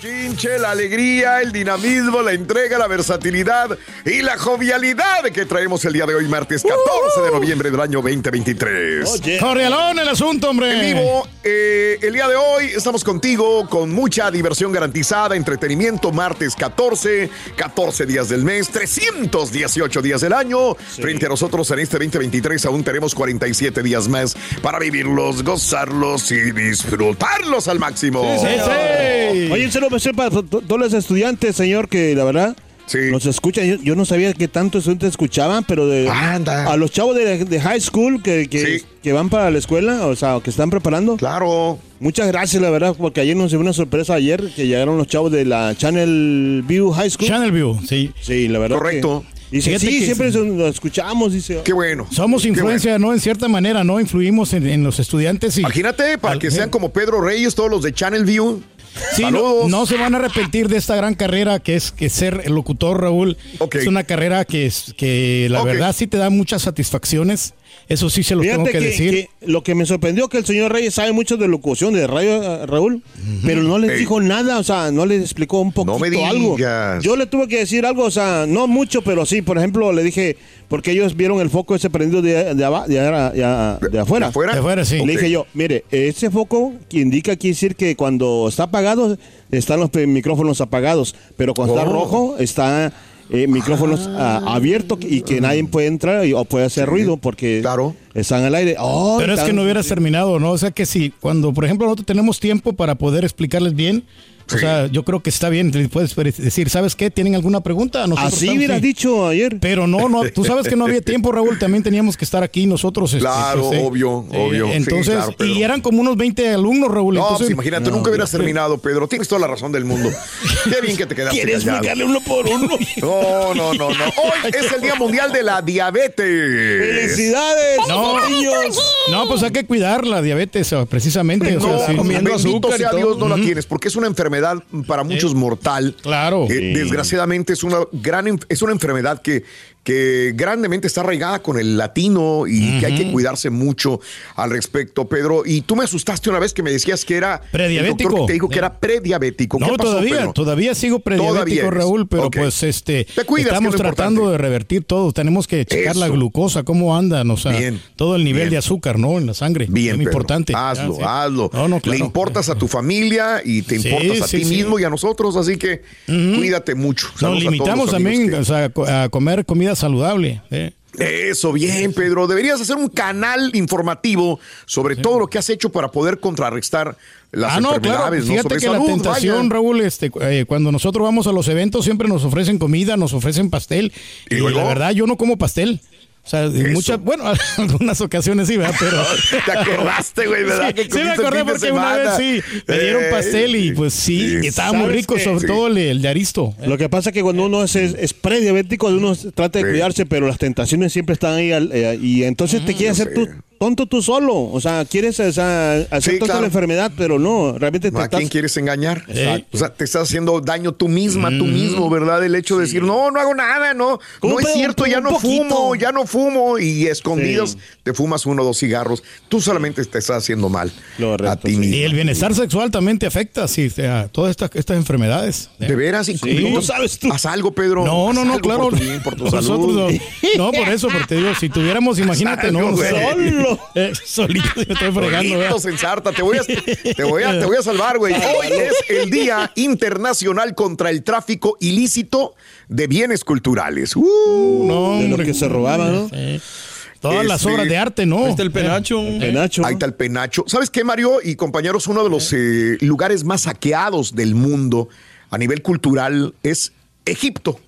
Chinche, la alegría, el dinamismo, la entrega, la versatilidad y la jovialidad que traemos el día de hoy, martes 14 de noviembre del año 2023. Corrialón el asunto, hombre. En vivo, eh, el día de hoy estamos contigo con mucha diversión garantizada, entretenimiento, martes 14, 14 días del mes, 318 días del año. Frente a nosotros en este 2023 aún tenemos 47 días más para vivirlos, gozarlos y disfrutarlos al máximo. Oye, en serio, pues, para todos los estudiantes, señor, que la verdad nos escuchan. Yo, yo no sabía que tantos estudiantes escuchaban, pero de, a los chavos de, de high school que, que, que van para la escuela, o sea, que están preparando. Claro. Muchas gracias, la verdad, porque ayer nos dio una sorpresa ayer que llegaron los chavos de la Channel View High School. Channel View, sí. Sí, la verdad. Correcto. que- Dice, Fíjate sí, que- siempre lo escuchamos, dice. Qué bueno. Somos influencia, ¿no? En cierta manera, ¿no? Influimos en, en los estudiantes y... Imagínate, para que sean como Pedro Reyes, todos los de Channel View. Sí, no, no se van a arrepentir de esta gran carrera que es que ser el locutor, Raúl. Es una carrera que es que la verdad sí te da muchas satisfacciones. Eso sí se lo tengo Fíjate que, que, decir. que lo que me sorprendió que el señor Reyes sabe mucho de locución de radio, eh, Raúl, pero no les Ey. dijo nada, o sea, no les explicó un poquito me algo. digas. Yo le tuve que decir algo, o sea, no mucho, pero sí, por ejemplo, le dije, porque ellos vieron el foco ese prendido de, de, aba- de, de- de afuera. ¿De afuera? De afuera, sí. Le dije yo, mire, ese foco que indica quiere decir que cuando está apagado están los micrófonos apagados, pero cuando está Oh. rojo está eh, micrófonos ah, abiertos y que nadie puede entrar y- o puede hacer ruido porque están al aire. Oh, Pero es que no hubieras terminado, ¿no? O sea que si cuando, por ejemplo, nosotros tenemos tiempo para poder explicarles bien, o sea, yo creo que está bien. Le puedes decir, ¿sabes qué? ¿Tienen alguna pregunta? Nosotros Así estamos- hubieras sí. dicho ayer. Pero no, no, tú sabes que no había tiempo, Raúl. También teníamos que estar aquí nosotros. este, Claro, pues, eh, obvio, eh, obvio. Sí, Entonces, claro, Pedro. y eran como unos 20 alumnos, Raúl. No, entonces, pues imagínate, nunca hubieras terminado, Pedro. Tienes toda la razón del mundo. Qué bien que te quedaste ¿Quieres explicarle uno por uno? No, no, no, no. Hoy es el Día Mundial de la Diabetes. ¡Felicidades, No, niños! no, pues hay que cuidar la diabetes, precisamente. o sea, No, sí. bendito sea Dios, no la tienes, porque es una enfermedad para muchos mortal. Claro. Eh, Sí. Desgraciadamente es una gran es una enfermedad que, que grandemente está arraigada con el latino y que hay que cuidarse mucho al respecto, Pedro. Y tú me asustaste una vez que me decías que era Prediabético. te dijo que era prediabético. ¿Qué No, pasó, todavía, Pedro? todavía sigo prediabético, Todavía. Raúl, pero pues este Te cuidas, estamos es tratando importante. de revertir todo. Tenemos que checar la glucosa, cómo andan, o sea, Bien, todo el nivel bien. de azúcar, ¿no? En la sangre. Bien, Muy importante. Hazlo, Ah, sí. hazlo. No, no, Le claro. importas a tu familia y te Sí, importas a sí, ti mismo y a nosotros, así que cuídate mucho. Nos Saludos limitamos también que- o sea, co- a comer comida saludable. ¿eh? Eso, bien, Pedro. Deberías hacer un canal informativo sobre todo lo que has hecho para poder contrarrestar las ah, no, claro. enfermedades. ¿no? Fíjate que salud, la tentación, vaya. Raúl, este, eh, cuando nosotros vamos a los eventos siempre nos ofrecen comida, nos ofrecen pastel. ¿Y Y, la verdad, yo no como pastel. O sea, en muchas, bueno, algunas ocasiones sí, ¿verdad? Pero. Te acordaste, güey, ¿verdad? Sí, Que sí me acordé porque una vez sí me dieron Eh, pastel y pues sí, sí. estaba muy ¿Sabes rico, qué? sobre Sí. todo el, el de Aristo. Lo que pasa es que cuando uno es, es, prediabético, uno trata de Sí. cuidarse, pero las tentaciones siempre están ahí. al- eh, y entonces te quieres hacer tú tonto tú solo. O sea, quieres o sea, hacer Sí, claro. la enfermedad, pero no, realmente te ¿A estás... quién quieres engañar? Exacto. O sea, te estás haciendo daño tú misma, tú mismo, ¿verdad? El hecho de decir, no, no hago nada, no, ¿Cómo no es cierto, ya no poquito. fumo, ya no fumo. Y escondidas Sí. te fumas uno o dos cigarros. Tú solamente te estás haciendo mal Correcto, a ti sí. mismo. Y el bienestar sexual también te afecta, sí, o sea, todas estas, estas enfermedades. ¿eh? ¿De veras? ¿Y Sí. cómo ¿Cómo sabes tú? ¿Haz algo, Pedro? No, no, no, claro. Por tu, por tu Nosotros salud. no, no, por eso, porque te digo, si tuviéramos, imagínate, algo, no, güey. Solo. Eh, solito yo estoy fregando, sarta, te voy a, te voy a, te voy a salvar, güey. Hoy es el Día Internacional contra el Tráfico Ilícito de Bienes Culturales. Uh, No, De lo hombre. que se robaban, ¿no? Todas las Este, obras de arte, ¿no? Ahí está el penacho. Penacho. Ahí está el penacho. ¿Sabes qué, Mario y compañeros? Uno de los eh, lugares más saqueados del mundo a nivel cultural es Egipto.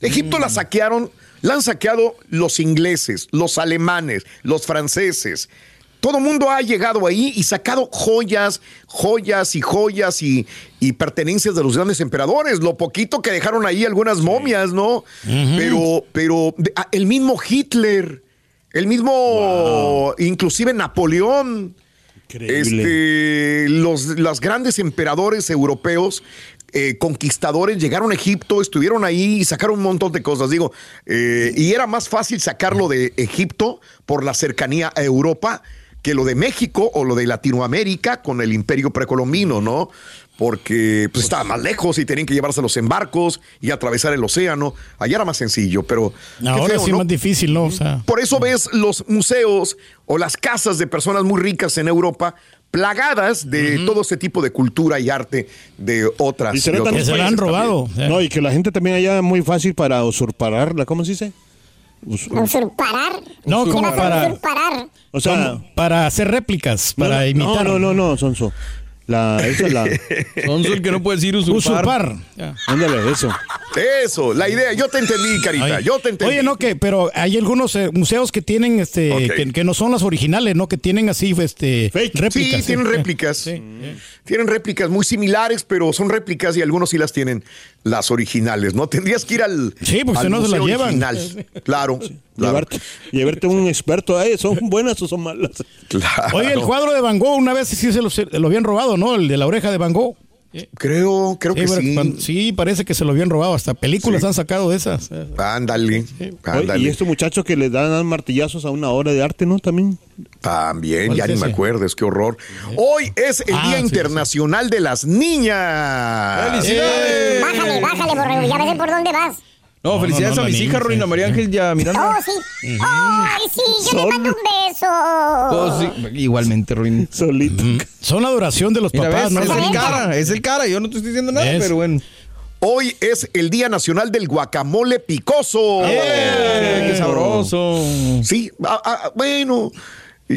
Egipto la saquearon, la han saqueado los ingleses, los alemanes, los franceses. Todo el mundo ha llegado ahí y sacado joyas, joyas y joyas y, y pertenencias de los grandes emperadores. Lo poquito que dejaron ahí algunas momias, ¿no? Pero, pero ah, el mismo Hitler, el mismo, inclusive Napoleón, este, los, los grandes emperadores europeos, eh, conquistadores, llegaron a Egipto, estuvieron ahí y sacaron un montón de cosas. Digo, eh, y era más fácil sacarlo de Egipto por la cercanía a Europa que lo de México o lo de Latinoamérica con el imperio precolombino, ¿no? Porque pues, estaba más lejos y tenían que llevárselos en barcos y atravesar el océano. Allá era más sencillo, pero... Ahora feo, sí más difícil, ¿no? O sea, Por eso ves los museos o las casas de personas muy ricas en Europa plagadas de todo ese tipo de cultura y arte de otras. Y será de que se la han robado. No, y que la gente también allá es muy fácil para usurparla, ¿cómo se dice? Us- Usurparar. No, ¿Qué como para- Usurparar. o sea, para hacer réplicas, no, para no, imitar. No, no, no, Sonso. La, esa es la. El que no puede decir usurpar. Usurpar. Ya. Ándale, eso. Eso, la idea. Yo te entendí, Carita. Oye, yo te entendí. Oye, no, que, pero hay algunos eh, museos que tienen, este, que, que no son las originales, ¿no? Que tienen así, este, Fake. réplicas. Sí, tienen réplicas. Tienen réplicas muy similares, pero son réplicas y algunos sí las tienen las originales, ¿no? Tendrías que ir al. Sí, porque al si no se las museo llevan. original. Claro. Claro. Llevarte, llevarte un experto, ¿eh? ¿son buenas o son malas? Claro. Oye, el cuadro de Van Gogh una vez sí se lo, se lo habían robado, ¿no? El de la oreja de Van Gogh. Creo, creo que Sí, sí. cuando- sí, parece que se lo habían robado. Hasta películas han sacado de esas. Ándale. Ándale. y estos muchachos que le dan martillazos a una obra de arte, ¿no? También. También, ¿Cuál ya es ni me ese? acuerdo, es que horror. Hoy es el Ah, Día sí, Internacional de las Niñas. ¡Felicidades! Bájale, bájale, borrego. Ya ves por dónde vas. No, felicidades no, a mis hijas, sí, Rina María sí. Ángel ya Miranda. Oh, sí. Ay, sí, yo le mando un beso. Oh, sí, Igualmente, Ruin. Solito. Son la adoración de los Mira, papás, ves, ¿no? es el cara, es el cara. Yo no te estoy diciendo nada, ¿Ves? pero bueno. Hoy es el Día Nacional del Guacamole Picoso. ¡Eh! ¡Qué sabroso! Sí, ah, ah, bueno.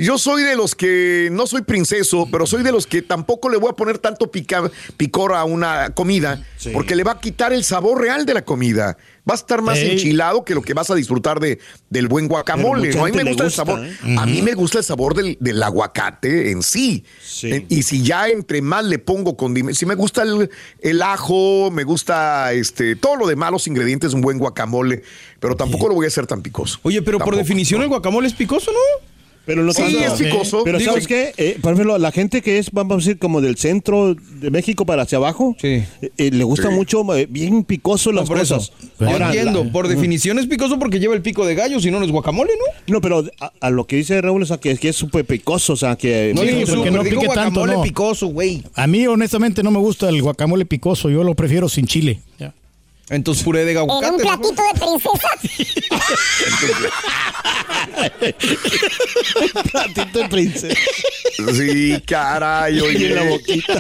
Yo soy de los que no soy princeso, pero soy de los que tampoco le voy a poner tanto pica- picor a una comida, porque le va a quitar el sabor real de la comida. Va a estar más Ey. enchilado que lo que vas a disfrutar de, del buen guacamole. ¿no? A mí me gusta el sabor. ¿eh? A mí me gusta el sabor del, del aguacate en sí. Sí. Y si ya entre más le pongo condimentos, si me gusta el, el ajo, me gusta este todo lo demás, los ingredientes de un buen guacamole, pero tampoco lo voy a hacer tan picoso. Oye, pero por definición el guacamole es picoso, ¿no? Pero no Sí, tanto. es picoso. Pero Digo- ¿sabes qué? Eh, por ejemplo, la gente que es, vamos a decir, como del centro de México para hacia abajo, Sí. eh, eh, le gusta Sí. mucho, eh, bien picoso No, las por cosas. Ahora, entiendo, la- por definición es picoso porque lleva el pico de gallo, si no, no es guacamole, ¿no? No, pero a, a lo que dice Raúl, o sea, que, que es súper picoso, o sea, que... No Sí, porque no pique tanto, no. picoso, güey. A mí, honestamente, no me gusta el guacamole picoso. Yo lo prefiero sin chile. Ya. Entonces puré de En un aguacate. ¿no? platito de princesa. platito de princesa. Sí, caray, oye. Y en la boquita.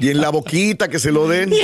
Y en la boquita que se lo den.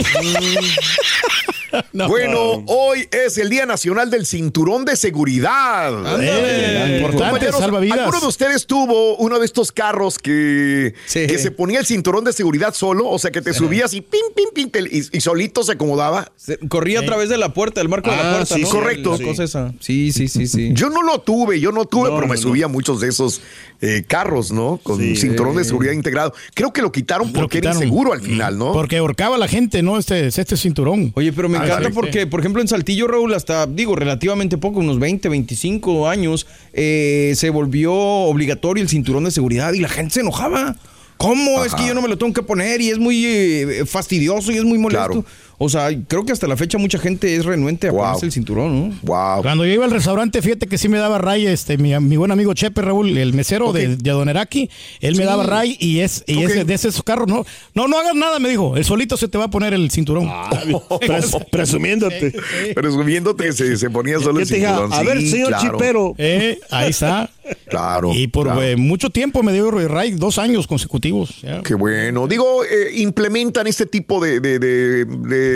bueno, hoy es el Día Nacional del Cinturón de Seguridad. Eh, importante, Compañeros, salva vidas. ¿Alguno de ustedes tuvo uno de estos carros que, Sí. que se ponía el cinturón de seguridad solo? O sea, que te subías y pim, pim, pim, te- y, y solito se acomodaba. Se- Corría a través de la puerta, del marco de la Ah, puerta, sí, ¿no? correcto. Cosa esa. Sí, sí, sí, sí. Yo no lo tuve, yo no tuve, No, pero me subía a muchos de esos eh, carros, ¿no? Con Sí. cinturón de seguridad integrado. Creo que lo quitaron Lo porque era inseguro al final, ¿no? Porque ahorcaba a la gente, ¿no? Este, este cinturón. Oye, pero me encanta sí. porque, por ejemplo, en Saltillo, Raúl, hasta, digo, relativamente poco, unos 20, 25 años, eh, se volvió obligatorio el cinturón de seguridad y la gente se enojaba. ¿Cómo? Es que yo no me lo tengo que poner y es muy eh, fastidioso y es muy molesto. Claro. O sea, creo que hasta la fecha mucha gente es renuente a Wow. ponerse el cinturón, ¿no? Wow. Cuando yo iba al restaurante, fíjate que sí me daba ray este, mi, mi buen amigo Chepe Raúl, el mesero de, de Adoneraki, él me daba ray y es y Ok. ese, de esos carros, no, no, no hagas nada, me dijo, el solito se te va a poner el cinturón. Ah, Pres- presumiéndote. Presumiéndote que se, se ponía solo el cinturón. a ver, Sí, señor claro, chipero. Eh, ahí está. Claro. Y por claro. eh, mucho tiempo me dio ray, dos años consecutivos. ya. Qué bueno. Digo, eh, implementan este tipo de, de- de- de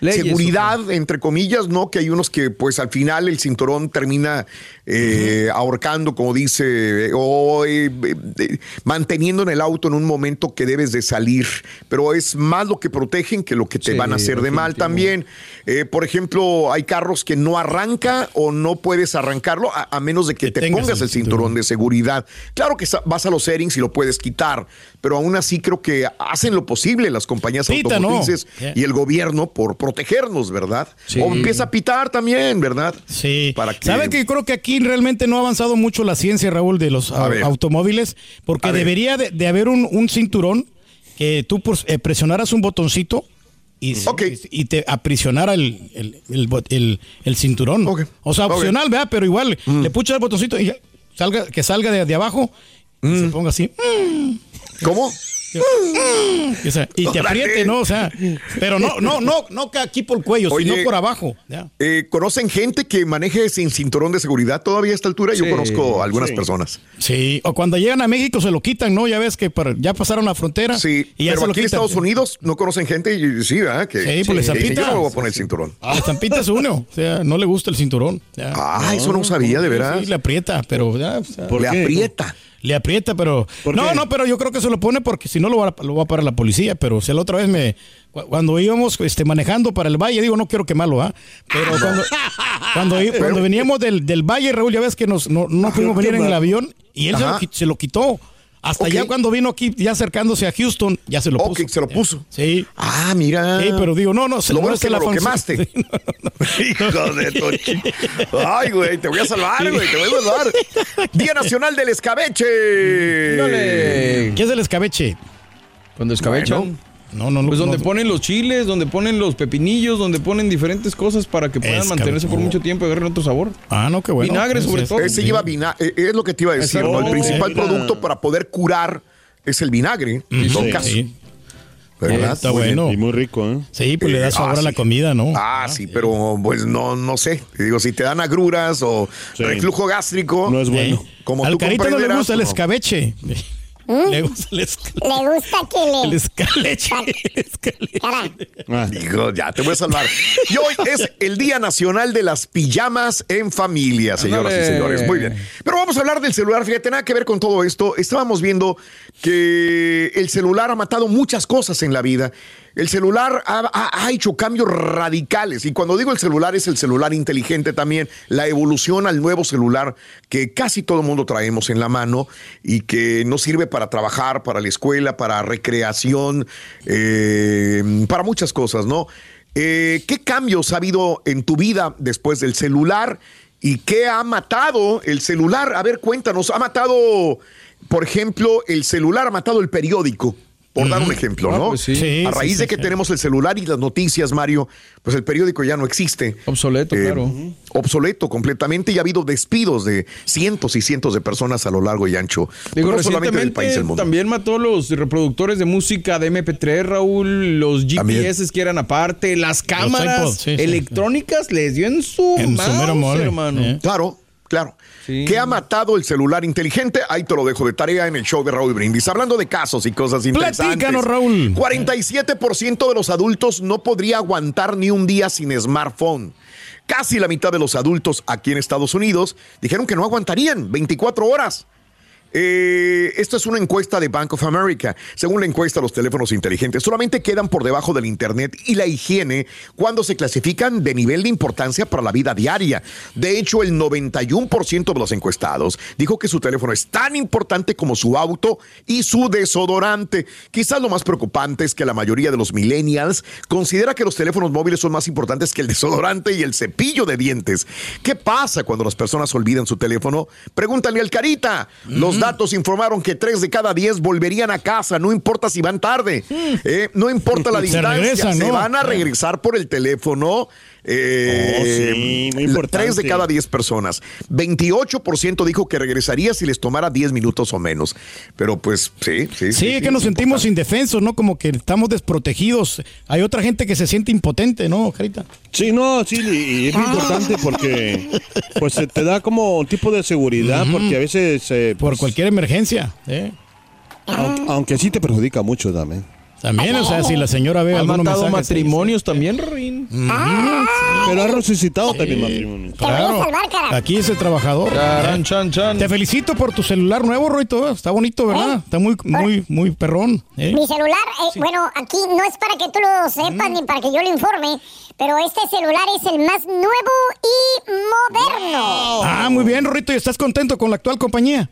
seguridad, entre comillas, ¿no? Que hay unos que pues al final el cinturón termina eh, ahorcando, como dice, o eh, manteniendo en el auto en un momento que debes de salir. Pero es más lo que protegen que lo que te van a hacer de mal también. Eh, por ejemplo, hay carros que no arranca o no puedes arrancarlo a, menos de que, te pongas el cinturón, de seguridad. Claro que vas a los settings y lo puedes quitar, pero aún así creo que hacen lo posible las compañías automotrices y el gobierno por protegernos, ¿verdad? O empieza a pitar también, ¿verdad? Sí. Para que... ¿Sabe que creo que aquí realmente no ha avanzado mucho la ciencia, Raúl, de los automóviles? Porque debería de, haber un, cinturón que tú eh, presionaras un botoncito y, y, te aprisionara el, el, cinturón. O sea, opcional, ¿verdad? Pero igual mm. le puchas el botoncito y salga, que salga de, abajo y se mm. ponga así. ¿Cómo? y te apriete, ¿no? O sea, pero no, no, no, no aquí por el cuello, sino por abajo. Eh, ¿Conocen gente que maneje sin cinturón de seguridad todavía a esta altura? Yo conozco algunas personas. Sí, o cuando llegan a México se lo quitan, ¿no? Ya ves que ya pasaron la frontera. Sí, y ya pero aquí en Estados Unidos no conocen gente y sí, ¿verdad? Que, sí, pues. Yo no voy a poner el cinturón. Ah, le zampita es uno, o sea, no le gusta el cinturón. Ah, eso no sabía, de verdad. Sí, le aprieta, pero ya. le aprieta le aprieta, pero. No, no, pero yo creo que se lo pone porque si no lo va, lo va a parar la policía. Pero si la otra vez me. Cuando íbamos este, manejando para el valle, digo, no quiero quemarlo, ¿ah? Pero cuando, cuando, veníamos del, del, valle, Raúl, ya ves que nos, no, no pudimos venir en el avión y él se lo, quitó. Hasta ya cuando vino aquí, ya acercándose a Houston, ya se lo puso. se lo puso. Sí. Ah, mira. Sí, pero digo, no, no, se lo bueno es que lo quemaste. Hijo de tu Ay, güey, te voy a salvar, güey, te voy a salvar. Día Nacional del Escabeche. ¿Qué es el escabeche? Cuando escabechan. No, no, no. Pues donde ponen los chiles, donde ponen los pepinillos, donde ponen diferentes cosas para que puedan mantenerse por mucho tiempo y agarren otro sabor. Ah, no, qué bueno. Vinagre, sobre todo. Ese lleva vinagre. Es lo que te iba a decir, ¿no? El principal producto para poder curar es el vinagre. En todo caso. ¿Verdad? Está bueno. Y muy rico, ¿eh? Sí, pues le da sabor a la comida, ¿no? Ah, sí, pero pues no, no sé. digo, si te dan agruras o reflujo gástrico. No es bueno. Como Al carito no le gusta el escabeche. ¿Mm? Le gusta el. Le gusta que le. El escaleche. Ah. Digo, ya te voy a salvar. Y hoy es el Día Nacional de las Pijamas en Familia, señoras y señores. Muy bien. Pero vamos a hablar del celular. Fíjate, nada que ver con todo esto. Estábamos viendo que el celular ha matado muchas cosas en la vida. El celular ha, hecho cambios radicales y cuando digo el celular es el celular inteligente también, la evolución al nuevo celular que casi todo el mundo traemos en la mano y que nos sirve para trabajar, para la escuela, para recreación, eh, para muchas cosas, ¿no? Eh, ¿Qué cambios ha habido en tu vida después del celular y qué ha matado el celular? A ver, cuéntanos, ha matado, por ejemplo, el celular ha matado el periódico por dar un ejemplo, ah, ¿no? Pues sí. a raíz de que tenemos el celular y las noticias, Mario, pues el periódico ya no existe. Obsoleto, eh, claro. Obsoleto completamente y ha habido despidos de cientos y cientos de personas a lo largo y ancho. Digo, no solamente del país del mundo. También mató los reproductores de música de MP3, Raúl, los GPS que eran aparte, las cámaras electrónicas les dio en su, en hermano. Eh. Claro, claro. ¿Qué ha matado el celular inteligente? Ahí te lo dejo de tarea en el show de Raúl Brindis. Hablando de casos y cosas interesantes. Platícanos, Raúl. 47% de los adultos no podría aguantar ni un día sin smartphone. Casi la mitad de los adultos aquí en Estados Unidos dijeron que no aguantarían 24 horas. Eh, esto es una encuesta de Bank of America. Según la encuesta, los teléfonos inteligentes solamente quedan por debajo del Internet y la higiene cuando se clasifican de nivel de importancia para la vida diaria. De hecho, el 91% de los encuestados dijo que su teléfono es tan importante como su auto y su desodorante. Quizás lo más preocupante es que la mayoría de los millennials considera que los teléfonos móviles son más importantes que el desodorante y el cepillo de dientes. ¿Qué pasa cuando las personas olvidan su teléfono? Pregúntale al Carita. Los datos informaron que tres de cada diez volverían a casa, no importa si van tarde, eh, no importa la distancia, se, van a regresar por el teléfono. Eh, oh, sí, muy importante. Tres de cada diez personas. 28% dijo que regresaría si les tomara 10 minutos o menos. Pero pues sí, sí. Sí, es que nos sentimos indefensos, ¿no? Como que estamos desprotegidos. Hay otra gente que se siente impotente, ¿no, Carita? Sí, no, sí, y es muy importante porque pues te da como un tipo de seguridad, porque a veces... Por pues, cualquier emergencia. Aunque, sí te perjudica mucho también. También, o sea, si la señora ve ha algunos matado mensajes, matrimonios también, Rin. Ah, Pero ha resucitado también matrimonio. Te voy a salvar, cara. Aquí es el trabajador. Charan, chan, chan. Te felicito por tu celular nuevo, Roito. Está bonito, ¿verdad? Está muy, muy, muy perrón. ¿eh? Mi celular, eh, bueno, aquí no es para que tú lo sepas ni para que yo lo informe, pero este celular es el más nuevo y moderno. Ah, muy bien, Rorito. ¿Y estás contento con la actual compañía?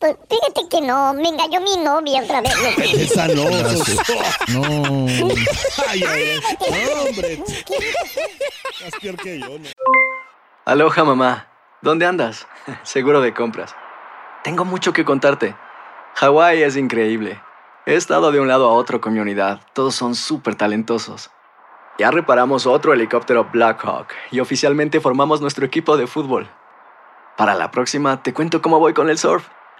Pues fíjate que no, me engañó mi novia otra vez. Esa no. No. Ay, ay, ay. No, hombre. Estás peor que yo. ¿no? Aloha, mamá. ¿Dónde andas? Seguro de compras. Tengo mucho que contarte. Hawái es increíble. He estado de un lado a otro con mi unidad. Todos son súper talentosos. Ya reparamos otro helicóptero Blackhawk y oficialmente formamos nuestro equipo de fútbol. Para la próxima te cuento cómo voy con el surf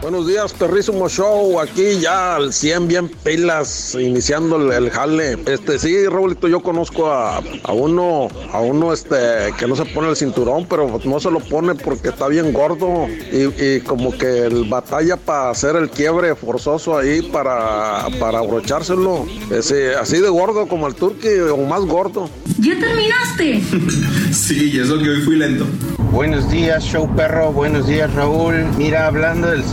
Buenos días, perrísimo show. Aquí ya al 100 bien pilas, iniciando el, el jale. Este, sí, Raulito, yo conozco a, a uno, a uno este, que no se pone el cinturón, pero no se lo pone porque está bien gordo. Y, y como que el batalla para hacer el quiebre forzoso ahí para, para abrochárselo. Ese, así de gordo como el turqui o más gordo. ¿Ya terminaste? Sí, y eso que hoy fui lento. Buenos días, show perro. Buenos días, Raúl. Mira, hablando del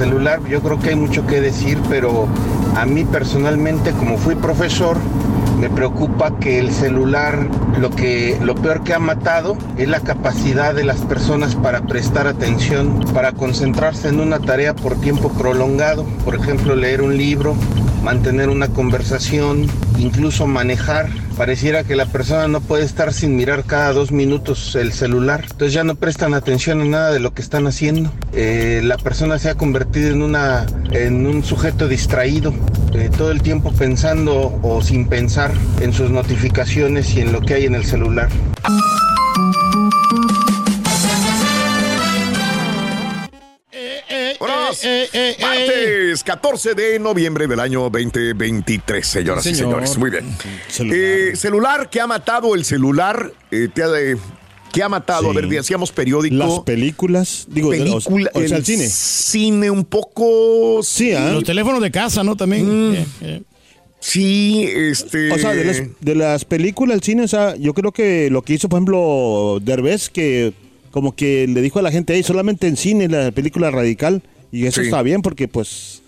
yo creo que hay mucho que decir, pero a mí personalmente, como fui profesor, me preocupa que el celular, lo que lo peor que ha matado es la capacidad de las personas para prestar atención, para concentrarse en una tarea por tiempo prolongado, por ejemplo, leer un libro, mantener una conversación, incluso manejar. Pareciera que la persona no puede estar sin mirar cada dos minutos el celular. Entonces ya no prestan atención a nada de lo que están haciendo. Eh, la persona se ha convertido en, una, en un sujeto distraído, eh, todo el tiempo pensando o sin pensar en sus notificaciones y en lo que hay en el celular. Vámonos. Martes 14 de noviembre del año 2023, señoras Sí, y señor. señores. Muy bien. Eh, celular, ¿qué ha matado el celular? Eh, te ha de- ¿Qué ha matado? A Sí. ver, decíamos periódico. Las películas, digo, película, o sea, el el cine. Cine un poco. Sí, ¿ah? Los teléfonos de casa, ¿no? También. Eh, eh. Sí, este. O sea, de las, de las películas, el cine, o sea, yo creo que lo que hizo, por ejemplo, Derbez, que como que le dijo a la gente, hey, solamente en cine la película radical, y eso Sí. está bien porque, pues,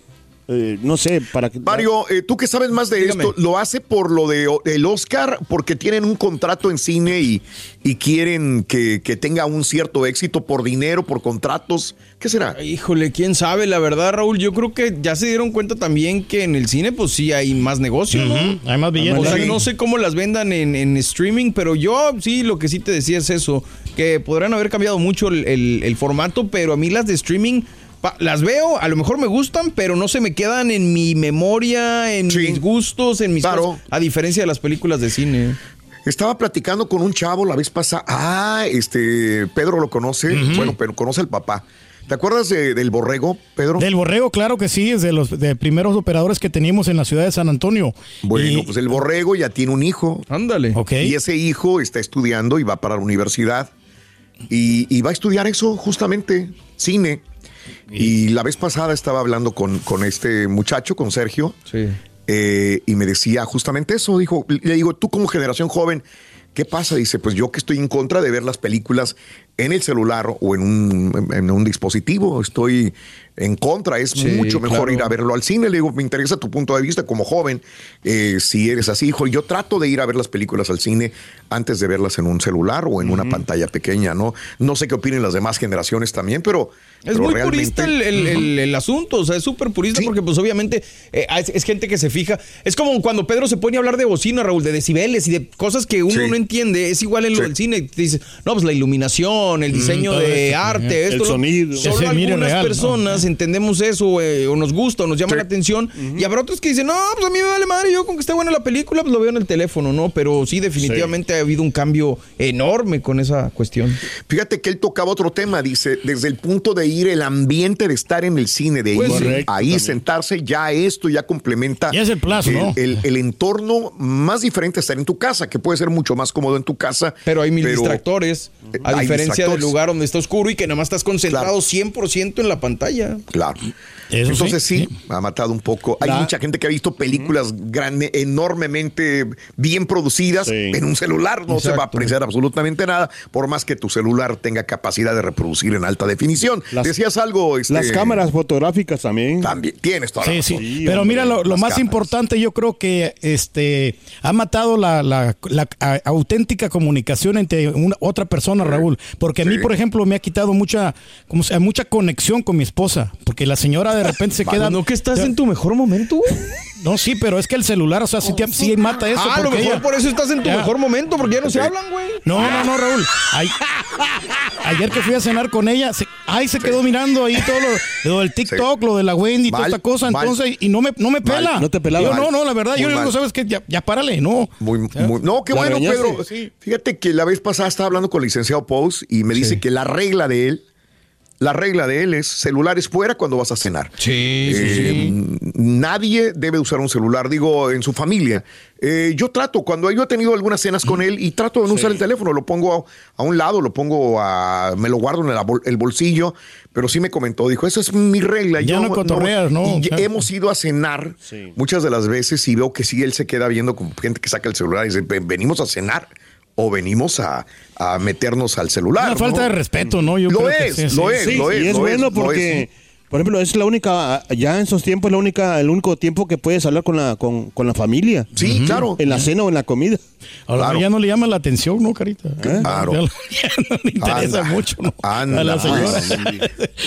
eh, no sé, para que... Mario, eh, tú que sabes más de Dígame. esto, ¿lo hace por lo de el Oscar? Porque tienen un contrato en cine y, y quieren que, que tenga un cierto éxito por dinero, por contratos. ¿Qué será? Híjole, quién sabe, la verdad, Raúl. Yo creo que ya se dieron cuenta también que en el cine, pues sí hay más negocio, hay más billetes. O sea, Sí. no sé cómo las vendan en, en streaming, pero yo sí, lo que sí te decía es eso, que podrán haber cambiado mucho el, el- el formato, pero a mí las de streaming las veo, a lo mejor me gustan, pero no se me quedan en mi memoria, en mis gustos, en mis Claro. cosas, a diferencia de las películas de cine. Estaba platicando con un chavo la vez pasada. Ah, este, Pedro lo conoce. Bueno, pero conoce al papá. ¿Te acuerdas de- del borrego, Pedro? Del borrego, claro que sí, es de los de primeros operadores que teníamos en la ciudad de San Antonio. Bueno, Y- pues el borrego ya tiene un hijo. Ándale. Ok. Y ese hijo está estudiando y va para la universidad. Y, y va a estudiar eso, justamente, cine. Y la vez pasada estaba hablando con, con este muchacho, con Sergio. Sí. eh, y me decía justamente eso. Dijo, le digo, tú como generación joven, ¿qué pasa? Dice, pues yo que estoy en contra de ver las películas en el celular o en un, en un dispositivo. Estoy en contra. Es mucho mejor ir a verlo al cine. Le digo, me interesa tu punto de vista como joven. Eh, si eres así, hijo, yo trato de ir a ver las películas al cine antes de verlas en un celular o en una pantalla pequeña, ¿no? No sé qué opinen las demás generaciones también, pero es muy purista el, asunto, o sea, es súper purista porque pues obviamente eh, es, gente que se fija. Es como cuando Pedro se pone a hablar de bocina, Raúl, de decibeles y de cosas que uno no entiende. Es igual en lo del cine. Te dice, no, pues la iluminación, el diseño de arte, esto. El sonido. Solo algunas personas entendemos eso eh, o nos gusta o nos llama la atención. Y habrá otros que dicen, no, pues a mí me vale madre, yo con que esté buena la película, pues lo veo en el teléfono, ¿no? Pero sí, definitivamente ha habido un cambio enorme con esa cuestión. Fíjate que él tocaba otro tema, dice, desde el punto de ir el ambiente de estar en el cine, de pues ir ahí sentarse, ya esto ya complementa. Ya es el plazo, ¿no? El, entorno más diferente a estar en tu casa, que puede ser mucho más cómodo en tu casa. Pero hay mil distractores, eh, a diferencia del lugar donde está oscuro y que nada más estás concentrado 100% en la pantalla. Claro. Entonces sí, ha matado un poco. Hay mucha gente que ha visto películas grandes, enormemente bien producidas en un celular. No se va a apreciar absolutamente nada, por más que tu celular tenga capacidad de reproducir en alta definición. Decías algo. Este, las cámaras fotográficas también. También, tienes toda sí, Sí, Pero mira, lo, más importante yo creo que este ha matado la, auténtica comunicación entre una, otra persona, Raúl. Porque a mí, por ejemplo, me ha quitado mucha, como sea, mucha conexión con mi esposa. Porque la señora de repente se queda. ¿No que estás en tu mejor momento, No, sí, pero es que el celular, o sea, sí, mata eso. Ah, a lo mejor por eso estás en tu mejor momento, porque ya no se hablan, güey. No, no, no, Raúl. ayer que fui a cenar con ella, se, ay, se quedó mirando ahí todo lo, del TikTok, lo de la Wendy, y toda esta cosa, entonces, y no me, no me pela. No te pelaba. no, no, la verdad, yo no sabes que ya, ya párale, no. Muy, muy, no, qué bueno, Pedro. Fíjate que la vez pasada estaba hablando con el licenciado Pous y me dice que la regla de él la regla de él es celulares fuera cuando vas a cenar. Sí, sí, eh, Nadie debe usar un celular, digo, en su familia. Eh, yo trato, cuando yo he tenido algunas cenas con él y trato de no usar el teléfono, lo pongo a, un lado, lo pongo a, me lo guardo en el, bolsillo, pero sí me comentó, dijo, esa es mi regla. Ya no cotorreas, ¿no? hemos ido a cenar muchas de las veces y veo que sí, él se queda viendo con gente que saca el celular y dice, venimos a cenar o venimos a, meternos al celular. Una falta de respeto, ¿no? Yo lo, es, lo, es, lo es, Y es bueno porque por ejemplo, es la única, ya en esos tiempos, es la única, el único tiempo que puedes hablar con la, con, la familia. Sí, claro. En la cena o en la comida. Ahora ya no le llama la atención, ¿no, Carita? ¿Eh? Claro. Ya, no le interesa mucho ¿no? a la señora.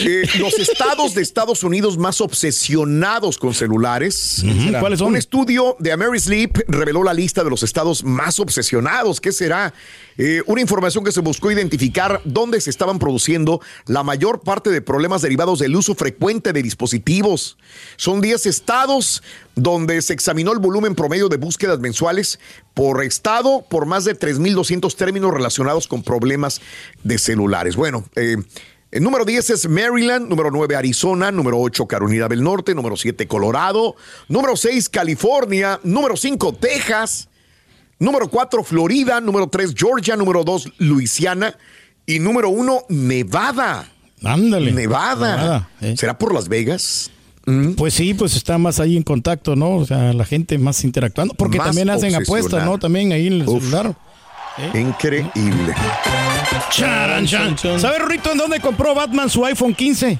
Eh, los estados de Estados Unidos más obsesionados con celulares. ¿Cuáles son? Un estudio de Amerisleep reveló la lista de los estados más obsesionados. ¿Qué será? Eh, una información que se buscó identificar dónde se estaban produciendo la mayor parte de problemas derivados del uso frecuente de dispositivos. Son 10 estados donde se examinó el volumen promedio de búsquedas mensuales por estado por más de 3.200 términos relacionados con problemas de celulares. Bueno, eh, el número 10 es Maryland, número 9 Arizona, número 8 Carolina del Norte, número 7 Colorado, número 6 California, número 5 Texas, Número 4, Florida. Número 3, Georgia. Número 2, Luisiana. Y número 1, Nevada. Ándale. Nevada. ¿eh? ¿Será por Las Vegas? Mm. Pues sí, pues está más ahí en contacto, ¿no? O sea, la gente más interactuando. Porque también hacen apuestas, ¿no? También ahí en el celular. ¿Eh? Increíble. Charan, chan. ¿Sabe, Rito, en dónde compró Batman su iPhone 15?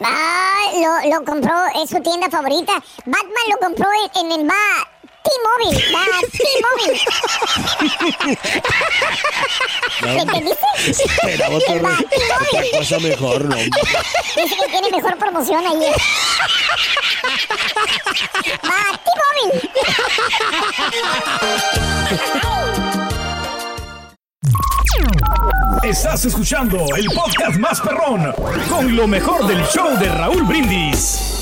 Ah, lo, lo compró, es su tienda favorita. Batman lo compró en, en el bar T-Mobile, T-Mobile. ¿Me entendiste? Espera, otra, otra cosa mejor, ¿no? Dice que tiene mejor promoción ahí. Va, T-Mobile. Estás escuchando el podcast más perrón con lo mejor del show de Raúl Brindis.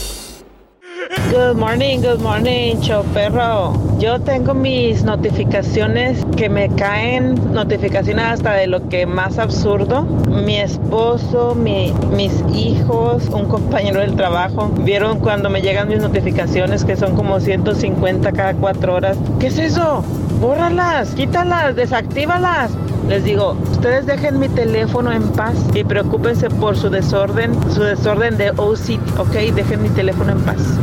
Good morning, good morning, show perro. Yo tengo mis notificaciones que me caen, notificaciones hasta de lo que más absurdo. Mi esposo, mis hijos, un compañero del trabajo, vieron cuando me llegan mis notificaciones que son como 150 cada cuatro horas. ¿Qué es eso? Bórralas, quítalas, desactívalas. Les digo, ustedes dejen mi teléfono en paz y preocúpense por su desorden, su desorden de OC, ok, dejen mi teléfono en paz.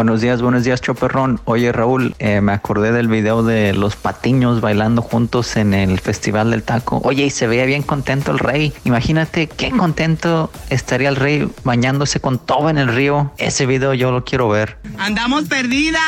Buenos días, buenos días, Choperrón. Oye, Raúl, eh, me acordé del video de los patiños bailando juntos en el Festival del Taco. Oye, y se veía bien contento el rey. Imagínate qué contento estaría el rey bañándose con todo en el río. Ese video yo lo quiero ver. ¡Andamos perdidas!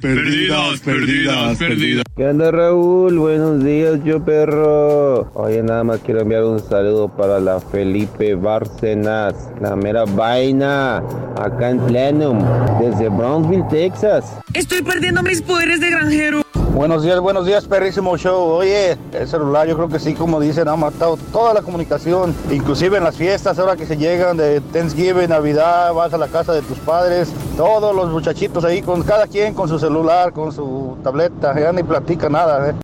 Perdidas, perdidas, perdidas. ¿Qué onda, Raúl? Buenos días, yo perro. Oye, nada más quiero enviar un saludo para la Felipe Bárcenas, la mera vaina, acá en Plenum, desde Brownsville, Texas. Estoy perdiendo mis poderes de granjero. Buenos días, buenos días, perrísimo show. Oye, el celular yo creo que sí, como dicen, ha matado toda la comunicación, inclusive en las fiestas, ahora que se llegan de Thanksgiving, Navidad, vas a la casa de tus padres, todos los muchachitos ahí, con cada quien con su celular, con su tableta, ya ni platica nada. ¿eh?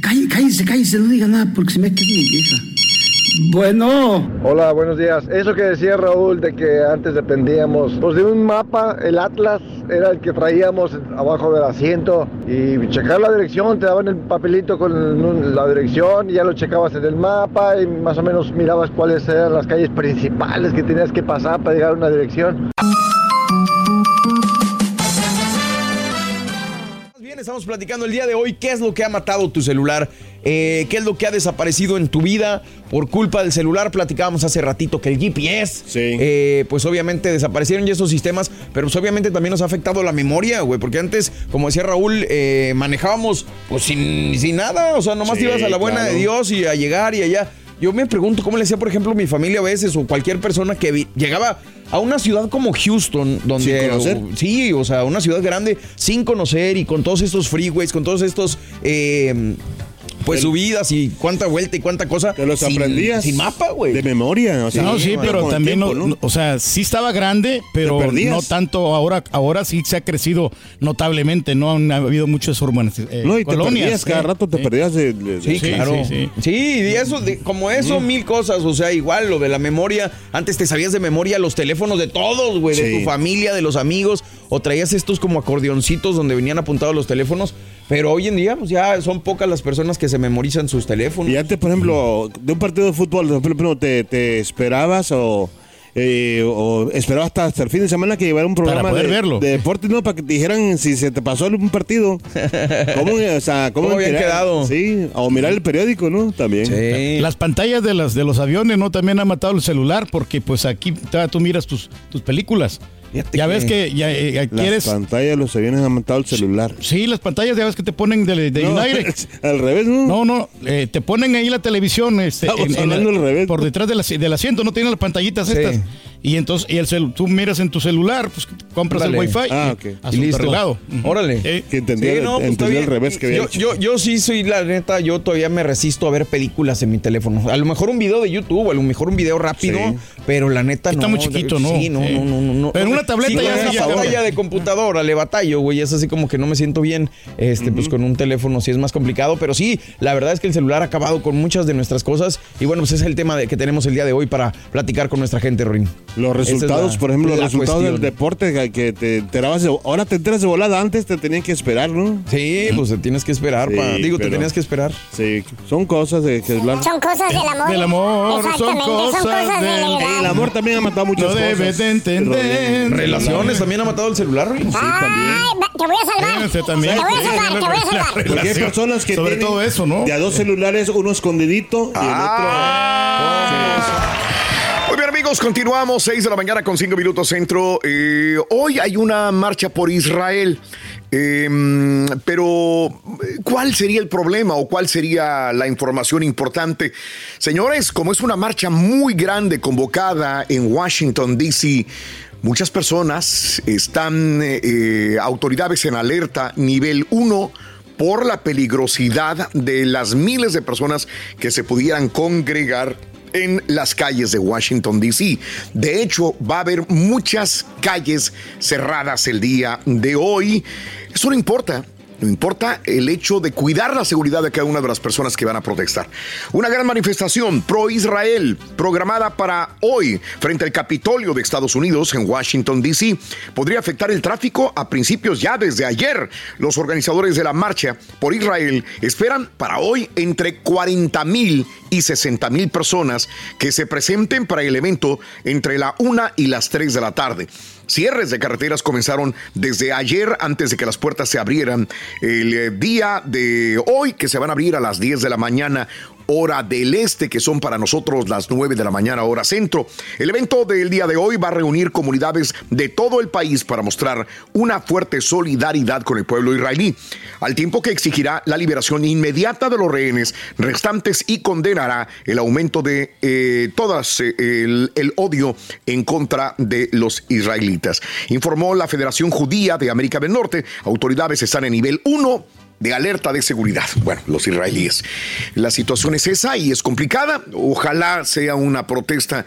Cállese, cállese, no diga nada porque se me queda mi vieja. Bueno. Hola, buenos días. Eso que decía Raúl de que antes dependíamos pues, de un mapa, el Atlas era el que traíamos abajo del asiento y checar la dirección, te daban el papelito con la dirección y ya lo checabas en el mapa y más o menos mirabas cuáles eran las calles principales que tenías que pasar para llegar a una dirección. Estamos platicando el día de hoy qué es lo que ha matado tu celular, eh, qué es lo que ha desaparecido en tu vida por culpa del celular. Platicábamos hace ratito que el GPS, eh, pues obviamente desaparecieron ya esos sistemas, pero pues obviamente también nos ha afectado la memoria, güey, porque antes, como decía Raúl, eh, manejábamos pues sin, sin, nada, o sea, nomás ibas a la buena de Dios y a llegar y allá. Yo me pregunto cómo le hacía, por ejemplo, mi familia a veces o cualquier persona que llegaba a una ciudad como Houston, donde. ¿Sin conocer? sí, o sea, una ciudad grande sin conocer y con todos estos freeways, con todos estos. Eh, pues subidas y cuánta vuelta y cuánta cosa. Te los aprendías. Sin mapa, güey. De memoria. O sea, no, sí, pero también, o sea, sí estaba grande, pero no tanto. Ahora, ahora sí se ha crecido notablemente, ¿no? Han habido muchas urbanas, eh, no, y colonias. Te perdías, cada rato te perdías de, sí, claro. Sí, y eso, como eso, mil cosas. O sea, igual lo de la memoria. Antes te sabías de memoria los teléfonos de todos, güey, de tu familia, de los amigos. O traías estos como acordeoncitos donde venían apuntados los teléfonos. Pero hoy en día, pues ya son pocas las personas que se memorizan sus teléfonos. Y antes, por ejemplo, de un partido de fútbol, por ejemplo, te, te esperabas o, eh, o esperabas hasta, el fin de semana que llevara un programa de, verlo. de deporte, ¿no? Para que te dijeran si se te pasó algún partido. ¿Cómo, o sea, cómo, habían quedado? Sí, o mirar el periódico, ¿no? También. Sí. Las pantallas de, las, de los aviones, ¿no? También han matado el celular porque pues aquí tú miras tus, tus películas ya ves que ya, eh, quieres. Las pantallas los aviones han matado el celular. Sí, las pantallas ya ves que te ponen de, de United. Al revés, ¿no? No, no, eh, te ponen ahí la televisión este, en, al revés. por detrás del asiento, no tienen las pantallitas estas. Y entonces, y el celu tú miras en tu celular, pues compras el wifi ah, y, listo. Órale. que entendía, sí, no, pues, al revés que yo, yo, yo, sí soy la neta, yo todavía me resisto a ver películas en mi teléfono. A lo mejor un video de YouTube, a lo mejor un video rápido, pero la neta Está no. Está muy chiquito, ¿no? Sí, no, no, no, no, Pero una tableta ya es una pantalla de computadora, le batallo, güey. Es así como que no me siento bien. Este, pues con un teléfono sí es más complicado. Pero sí, la verdad es que el celular ha acabado con muchas de nuestras cosas. Y bueno, pues ese es el tema de, que tenemos el día de hoy para platicar con nuestra gente, Ruin. Los resultados por ejemplo, los resultados del deporte que te enterabas, de, ahora te enteras de volada, antes te tenían que esperar, ¿no? Sí, pues te tienes que esperar, digo, te tenías que esperar. Sí, son cosas de que Son cosas del amor. Del amor, son cosas, son cosas del... El amor también ha matado muchas no cosas. debes de entender. Relaciones también ha matado el celular, Sí, también. Te voy a salvar. Te voy a salvar, te voy a salvar. Porque hay personas que Sobre tienen todo eso, ¿no? de a dos celulares, uno escondidito y el otro... Muy continuamos 6 de la mañana con 5 minutos centro. Eh, hoy hay una marcha por Israel. Em, pero, ¿cuál sería el problema o cuál sería la información importante? Señores, como es una marcha muy grande convocada en Washington, D.C., muchas personas están, eh, autoridades en alerta nivel 1 por la peligrosidad de las miles de personas que se pudieran congregar en las calles de Washington, D.C. De hecho, va a haber muchas calles cerradas el día de hoy. Eso no importa. No importa el hecho de cuidar la seguridad de cada una de las personas que van a protestar. Una gran manifestación pro-Israel programada para hoy frente al Capitolio de Estados Unidos en Washington, D.C. podría afectar el tráfico a principios ya desde ayer. Los organizadores de la marcha por Israel esperan para hoy entre 40 mil y 60 mil personas que se presenten para el evento entre la 1 y las 3 de la tarde. Cierres de carreteras comenzaron desde ayer antes de que las puertas se abrieran. El eh, día de hoy que se van a abrir a las 10 de la mañana hora del este, que son para nosotros las 9 de la mañana, hora centro. El evento del día de hoy va a reunir comunidades de todo el país para mostrar una fuerte solidaridad con el pueblo israelí, al tiempo que exigirá la liberación inmediata de los rehenes restantes y condenará el aumento de eh, todas eh, el, el odio en contra de los israelitas. Informó la Federación Judía de América del Norte, autoridades están en nivel 1 de alerta de seguridad. Bueno, los israelíes. La situación es esa y es complicada. Ojalá sea una protesta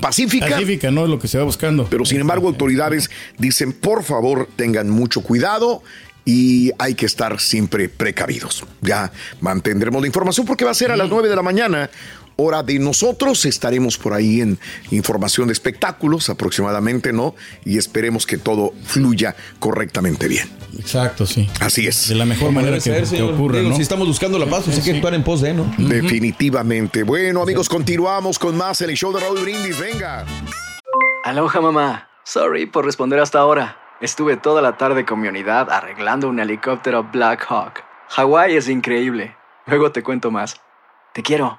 pacífica. Pacífica, no es lo que se va buscando. Pero sin embargo, autoridades dicen, por favor, tengan mucho cuidado y hay que estar siempre precavidos. Ya mantendremos la información porque va a ser a las 9 de la mañana hora de nosotros. Estaremos por ahí en información de espectáculos aproximadamente, ¿no? Y esperemos que todo fluya correctamente bien. Exacto, sí. Así es. De la mejor manera que, ocurra, ¿no? Si estamos buscando la paz, pues hay que actuar en pos de, ¿no? Definitivamente. Bueno, amigos, continuamos con más en el show de Raúl Brindis. Venga. Aloha, mamá. Sorry por responder hasta ahora. Estuve toda la tarde con mi unidad arreglando un helicóptero Black Hawk. Hawái es increíble. Luego te cuento más. Te quiero.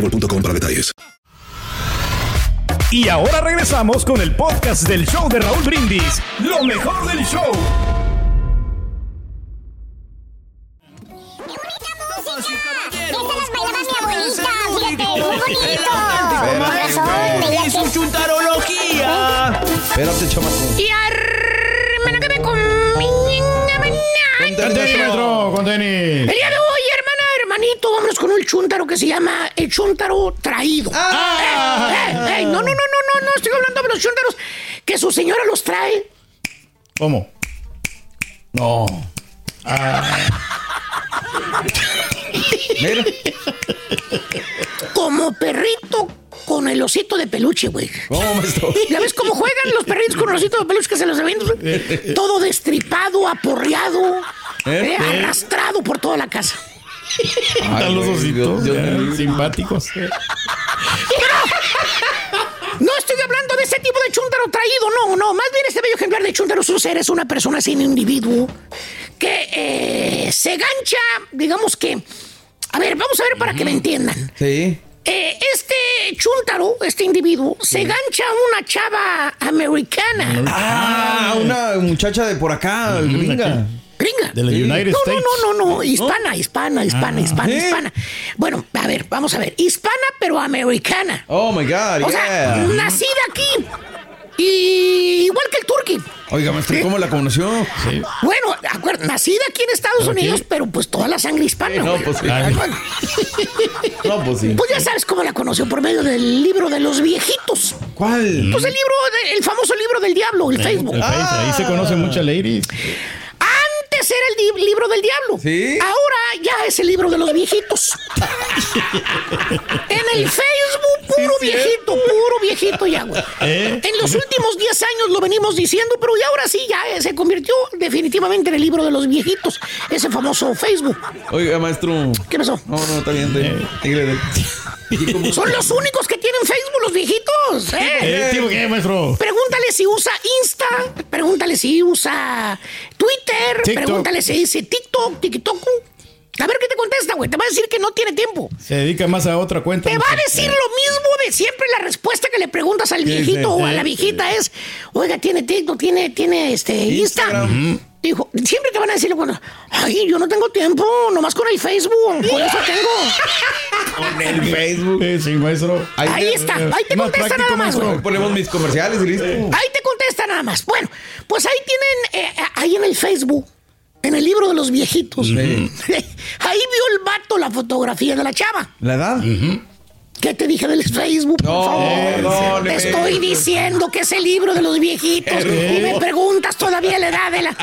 boostmobile.com para detalles. Y ahora regresamos con el podcast del show de Raúl Brindis. Lo mejor del show. Es su chuntarología. Espérate, chamaco. Y hermana que me con Con tenis, maestro, con tenis. El día de hoy, hermanito, vámonos con un chuntaro que se llama el chuntaro traído. Ah. Eh, eh, eh, no, no, no, no, no, no, estoy hablando de los chuntaros que su señora los trae. ¿Cómo? No. Ah. Mira. Como perrito con el osito de peluche, güey. ¿Cómo? ¿Ya ves cómo juegan los perritos con el osito de peluche que se los ven? Todo destripado, aporreado, Eh, eh, arrastrado por toda la casa. Están los ositos. Dios- Dios eh, mío. simpáticos. No estoy hablando de ese tipo de chúntaro traído, no, no. Más bien este bello ejemplar de chúntaro es un ser, es una persona sin individuo que eh, se gancha, digamos que. A ver, vamos a ver para que me entiendan. Sí. Eh, este chúntaro, este individuo, se gancha a una chava americana. Ah, una muchacha de por acá, gringa. Gringa. De la United no, States. No, no, no, no, hispana, hispana, hispana, Ah. hispana, ¿Eh? hispana. Bueno, a ver, vamos a ver. Hispana, pero americana. Oh my God, O sea, yeah. nacida aquí. Y igual que el turqui. Oiga, maestro, ¿cómo la conoció? Bueno, acuer- nacida aquí en Estados Unidos, pero pues toda la sangre hispana. No, pues sí. No, pues sí. Pues ya sabes cómo la conoció por medio del libro de los viejitos. ¿Cuál? Pues el libro, de- el famoso libro del diablo, el Facebook. El Face, Ahí se conocen muchas ladies. Antes era el libro del diablo. ¿Sí? Ahora ya es el libro de los viejitos. en el Facebook, puro viejito, puro viejito ya, güey. ¿Eh? En los últimos 10 años lo venimos diciendo, pero ya ahora sí, ya eh, se convirtió definitivamente en el libro de los viejitos. Ese famoso Facebook. Oiga, maestro. ¿Qué pasó? No, no, está bien. está bien. Dígale. ¿Y cómo- Son los únicos que tienen Facebook, los viejitos. ¿eh? ¿Eh, tipo qué, maestro? Pregúntale si usa Insta, pregúntale si usa Twitter, TikTok. pregúntale si dice TikTok, TikTok. A ver qué te contesta, güey. Te va a decir que no tiene tiempo. Se dedica más a otra cuenta. Te va a decir lo mismo de siempre. La respuesta que le preguntas al viejito o a la viejita es: Oiga, tiene TikTok, tiene, tiene este Instagram. Dijo, siempre te van a decir, bueno, ay, yo no tengo tiempo, nomás con el Facebook, por eso tengo. Con el Facebook. Sí, maestro. Ahí, está, ahí te contesta nada más. Güey. Ponemos mis comerciales y listo. Ahí te contesta nada más. Bueno, pues ahí tienen, eh, ahí en el Facebook, en el libro de los viejitos, ahí vio el vato la fotografía de la chava. ¿La edad? ¿Qué te dije del Facebook? Por No, favor? no, te no, estoy no. diciendo que es el libro de los viejitos y me preguntas todavía la edad de la.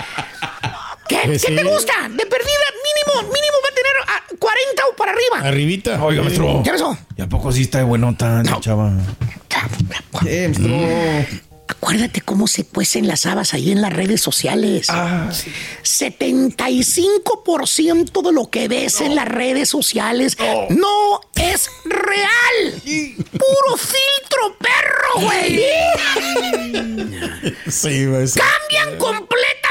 ¿Qué, Pues ¿Qué sí. te gusta? De perdida, mínimo, mínimo va a tener ah, 40 o para arriba. Arribita. Oiga, maestro. ¿Qué pasó? ¿Y a poco sí está de buenota la chava? Eh, maestro. Acuérdate cómo se cuecen las habas ahí en las redes sociales. Ah, 75% de lo que ves en las redes sociales no es real. Puro filtro, perro, güey. Sí. Cambian completamente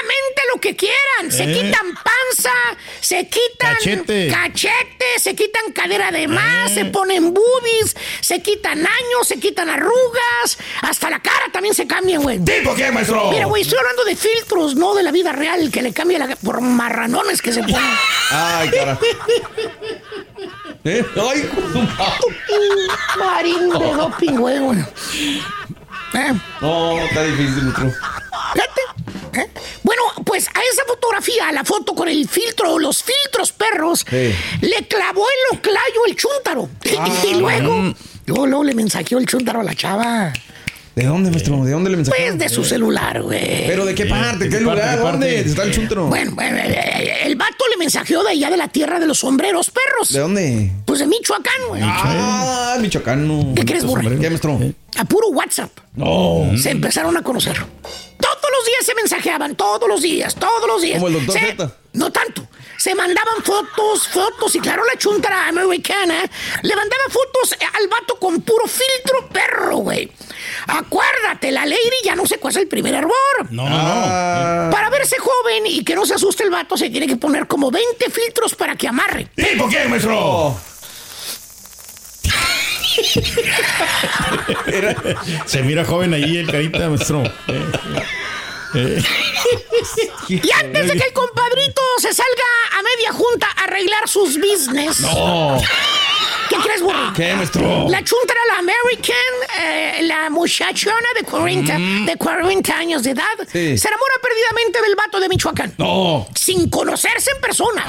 lo que quieran. Se Eh. quitan panza, se quitan Cachete. cachete, se quitan cadera de más, se ponen boobies, se quitan años, se quitan arrugas, hasta la cara también se cambia, güey. ¿Tipo qué, maestro? Mira, güey, estoy hablando de filtros, no de la vida real, que le cambia la por marranones que se ponen. Ay, cara. ¿Eh? Ay, Marín de doping, güey. güey. Eh, No, está difícil, maestro. A la foto con el filtro, los filtros perros, Sí. le clavó el oclayo el chúntaro. y luego, luego, luego le mensajeó el chúntaro a la chava. ¿De dónde, maestro? ¿De dónde le mensaje? Pues de su celular, güey. ¿Pero de qué parte? ¿De ¿Qué qué parte, lugar? qué parte? ¿Dónde está el chuntro? Bueno, bueno, eh, el vato le mensajeó de allá de la tierra de los sombreros perros. ¿De dónde? Pues de Michoacán, güey. Ah, Michoacano. ¿Qué crees, Borre? ¿Qué, maestro? A puro WhatsApp. No. Se empezaron a conocer. Todos los días se mensajeaban, todos los días, todos los días. Como el doctor Se- Z. No tanto. Se mandaban fotos, fotos, y claro, la chuntara americana le mandaba fotos al vato con puro filtro perro, güey. Acuérdate, la lady ya no se cuece el primer hervor. No, no, Ah. Para verse joven y que no se asuste el vato, se tiene que poner como 20 filtros para que amarre. ¿Tipo qué, maestro? no. Se mira joven allí el carita, maestro. Eh. Y antes de que el compadrito se salga a media junta a arreglar sus business. No. ¿Qué crees, güey? ¿Qué, maestro? La chuntra, la American, eh, la muchachona de 40, de 40 años de edad, Sí. se enamora perdidamente del vato de Michoacán. No. Sin conocerse en persona.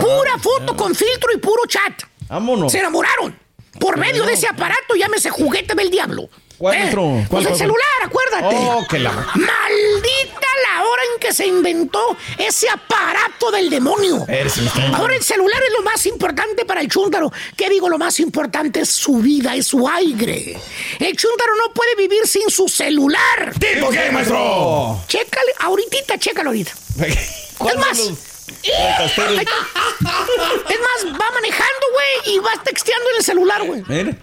Pura foto con filtro y puro chat. Vámonos. Se enamoraron. Por medio de ese aparato, llámese juguete del diablo. ¿Cuál, Eh? Pues ¿Cuál, el cuál, celular, acuérdate. Oh, que la- Maldita la hora en que se inventó ese aparato del demonio. Ahora el celular es lo más importante para el chúntaro. ¿Qué digo? Lo más importante es su vida, es su aire. El chúntaro no puede vivir sin su celular. ¿Tipo qué, maestro? Chécale, ahorita, chécalo ahorita. ¿Cuál es más, es más, va manejando, güey, y va texteando en el celular, güey. Mira.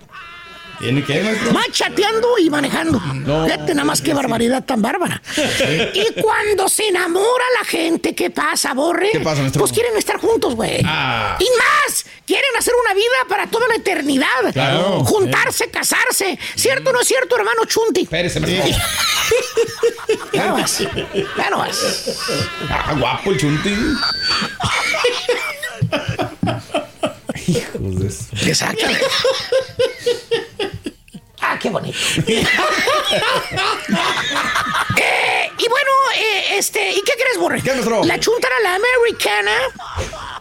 ¿Tiene que, maestro? Chateando y manejando. Fíjate nada más qué barbaridad tan bárbara. Y cuando se enamora la gente, ¿qué pasa, Borre? ¿Qué pasa, maestro? Pues quieren estar juntos, güey. Ah. Y más, quieren hacer una vida para toda la eternidad. Claro. Juntarse, casarse. ¿Cierto o no es cierto, hermano Chunti? Espérese, maestro. Ya no vas. Ya no vas. Ah, guapo el chunti. Hijos de eso. Exacto. Ah, qué bonito. Eh, y bueno, eh, este, ¿y qué crees, Borre? ¿Qué, maestro? La chuntara, la americana,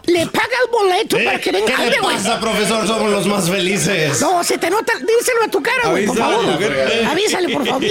le paga el boleto para que venga. Ándale, güey. profesor? Somos los más felices. No, se te nota. Díselo a tu cara, güey, por favor. Avísale, por favor. ¿Y,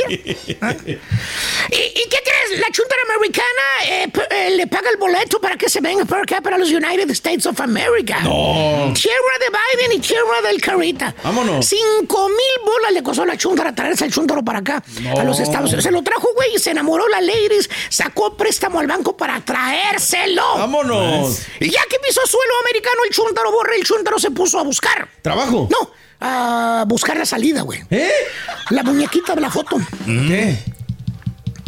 y qué crees? La chuntara americana eh, eh, le paga el boleto para que se venga para acá, para los United States of America. No. Tierra de Biden y tierra del Carita. Vámonos. Cinco mil bolas le costó la chuntara traerse el chuntaro para acá, a los Estados Unidos. Se lo trajo, güey, y se enamoró la ladies, sacó préstamo al banco para traérselo. Vámonos. Y ya que pisó suelo americano, el chuntaro borre, el chuntaro se puso a buscar. ¿Trabajo? No, a buscar la salida, güey. ¿Eh? La muñequita de la foto. ¿Qué?